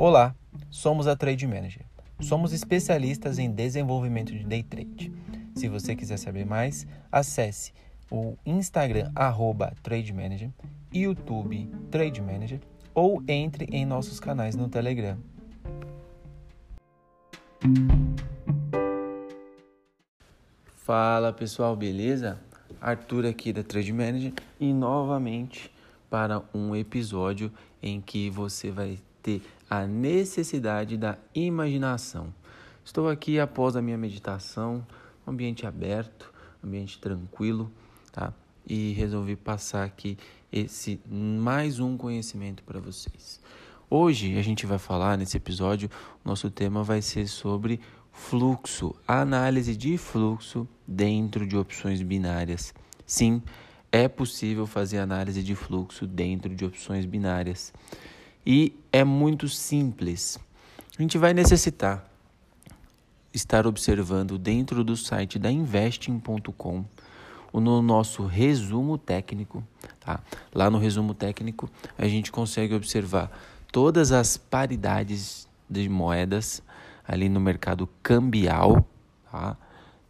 Olá, somos a Trade Manager. Somos especialistas em desenvolvimento de day trade. Se você quiser saber mais, acesse o Instagram arroba Trade Manager, YouTube Trade Manager ou entre em nossos canais no Telegram. Fala pessoal, beleza? Arthur aqui da Trade Manager e novamente para um episódio em que você vai ter a necessidade da imaginação. Estou aqui após a minha meditação, ambiente aberto, ambiente tranquilo, tá? E resolvi passar aqui esse mais um conhecimento para vocês. Hoje a gente vai falar nesse episódio, nosso tema vai ser sobre fluxo, análise de fluxo dentro de opções binárias. Sim, é possível fazer análise de fluxo dentro de opções binárias. E é muito simples. A gente vai necessitar estar observando dentro do site da investing.com no nosso resumo técnico, tá? Lá no resumo técnico, a gente consegue observar todas as paridades de moedas ali no mercado cambial, tá?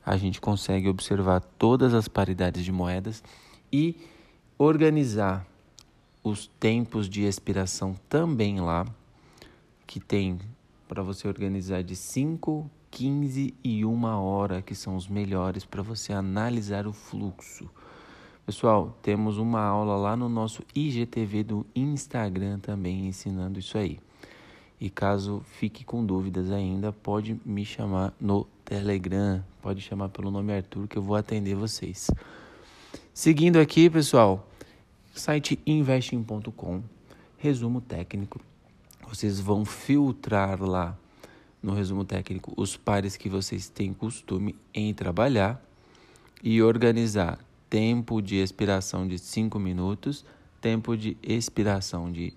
A gente consegue observar todas as paridades de moedas e organizar os tempos de expiração também lá, que tem para você organizar de 5, 15 e 1 hora, que são os melhores para você analisar o fluxo. Pessoal, temos uma aula lá no nosso IGTV do Instagram também ensinando isso aí. E caso fique com dúvidas ainda, pode me chamar no Telegram, pode chamar pelo nome Arthur que eu vou atender vocês. Seguindo aqui, pessoal, site investing.com, resumo técnico. Vocês vão filtrar lá no resumo técnico os pares que vocês têm costume em trabalhar e organizar tempo de expiração de 5 minutos, tempo de expiração de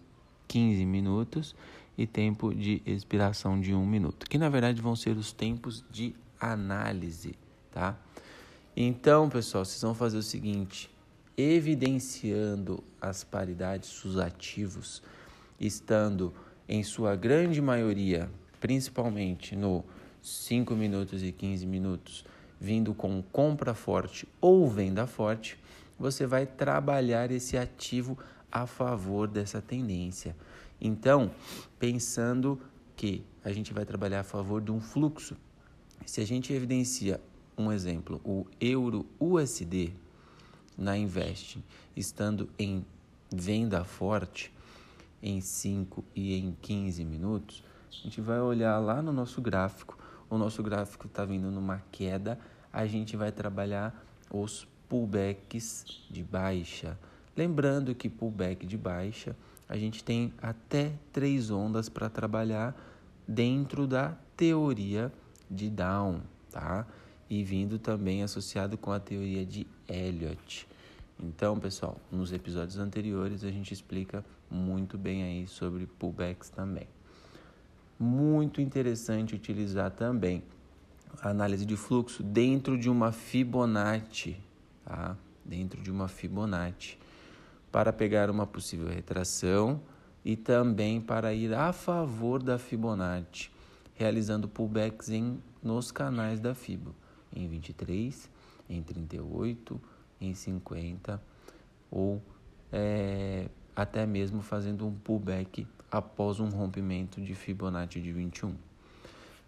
15 minutos e tempo de expiração de um minuto, que na verdade vão ser os tempos de análise, tá? Então, pessoal, vocês vão fazer o seguinte, evidenciando as paridades dos ativos, estando em sua grande maioria, principalmente no 5 minutos e 15 minutos, vindo com compra forte ou venda forte, você vai trabalhar esse ativo a favor dessa tendência. Então, pensando que a gente vai trabalhar a favor de um fluxo, se a gente evidencia um exemplo, o euro USD na Invest, estando em venda forte em 5 e em 15 minutos, a gente vai olhar lá no nosso gráfico, o nosso gráfico está vindo numa queda, a gente vai trabalhar os pullbacks de baixa. Lembrando que pullback de baixa a gente tem até três ondas para trabalhar dentro da teoria de Down, tá? E vindo também associado com a teoria de Elliott. Então, pessoal, nos episódios anteriores a gente explica muito bem aí sobre pullbacks também. Muito interessante utilizar também a análise de fluxo dentro de uma Fibonacci, tá? Dentro de uma Fibonacci para pegar uma possível retração e também para ir a favor da Fibonacci, realizando pullbacks em, nos canais da Fibo, em 23, em 38, em 50 ou é, até mesmo fazendo um pullback após um rompimento de Fibonacci de 21.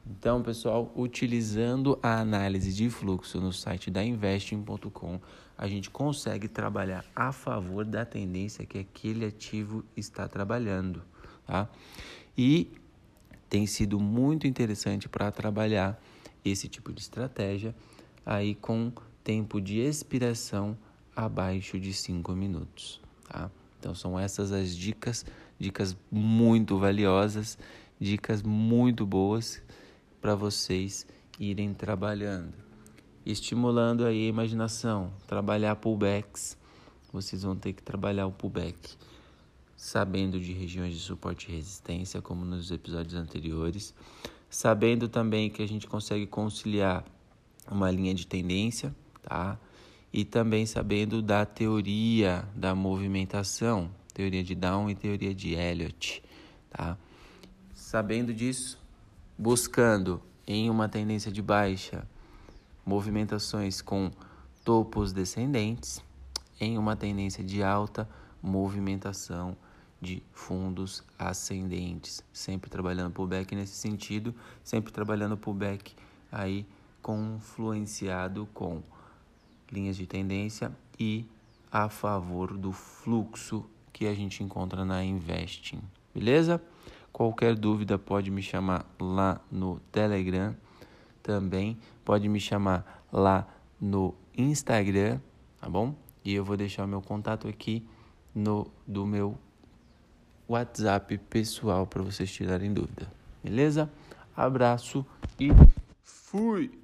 Então, pessoal, utilizando a análise de fluxo no site da investing.com, a gente consegue trabalhar a favor da tendência que aquele ativo está trabalhando, tá? E tem sido muito interessante para trabalhar esse tipo de estratégia aí com tempo de expiração abaixo de 5 minutos, tá? Então são essas as dicas, dicas muito valiosas, dicas muito boas para vocês irem trabalhando. Estimulando aí a imaginação, trabalhar pullbacks. Vocês vão ter que trabalhar o pullback sabendo de regiões de suporte e resistência, como nos episódios anteriores, sabendo também que a gente consegue conciliar uma linha de tendência, tá? E também sabendo da teoria da movimentação, teoria de Down e teoria de Elliott, tá? Sabendo disso, buscando em uma tendência de baixa movimentações com topos descendentes, em uma tendência de alta movimentação de fundos ascendentes, sempre trabalhando pullback nesse sentido, sempre trabalhando pullback aí confluenciado com linhas de tendência e a favor do fluxo que a gente encontra na Investing, beleza? Qualquer dúvida pode me chamar lá no Telegram, também pode me chamar lá no Instagram, tá bom? E eu vou deixar o meu contato aqui no do meu WhatsApp pessoal para vocês tirarem dúvida. Beleza? Abraço e fui!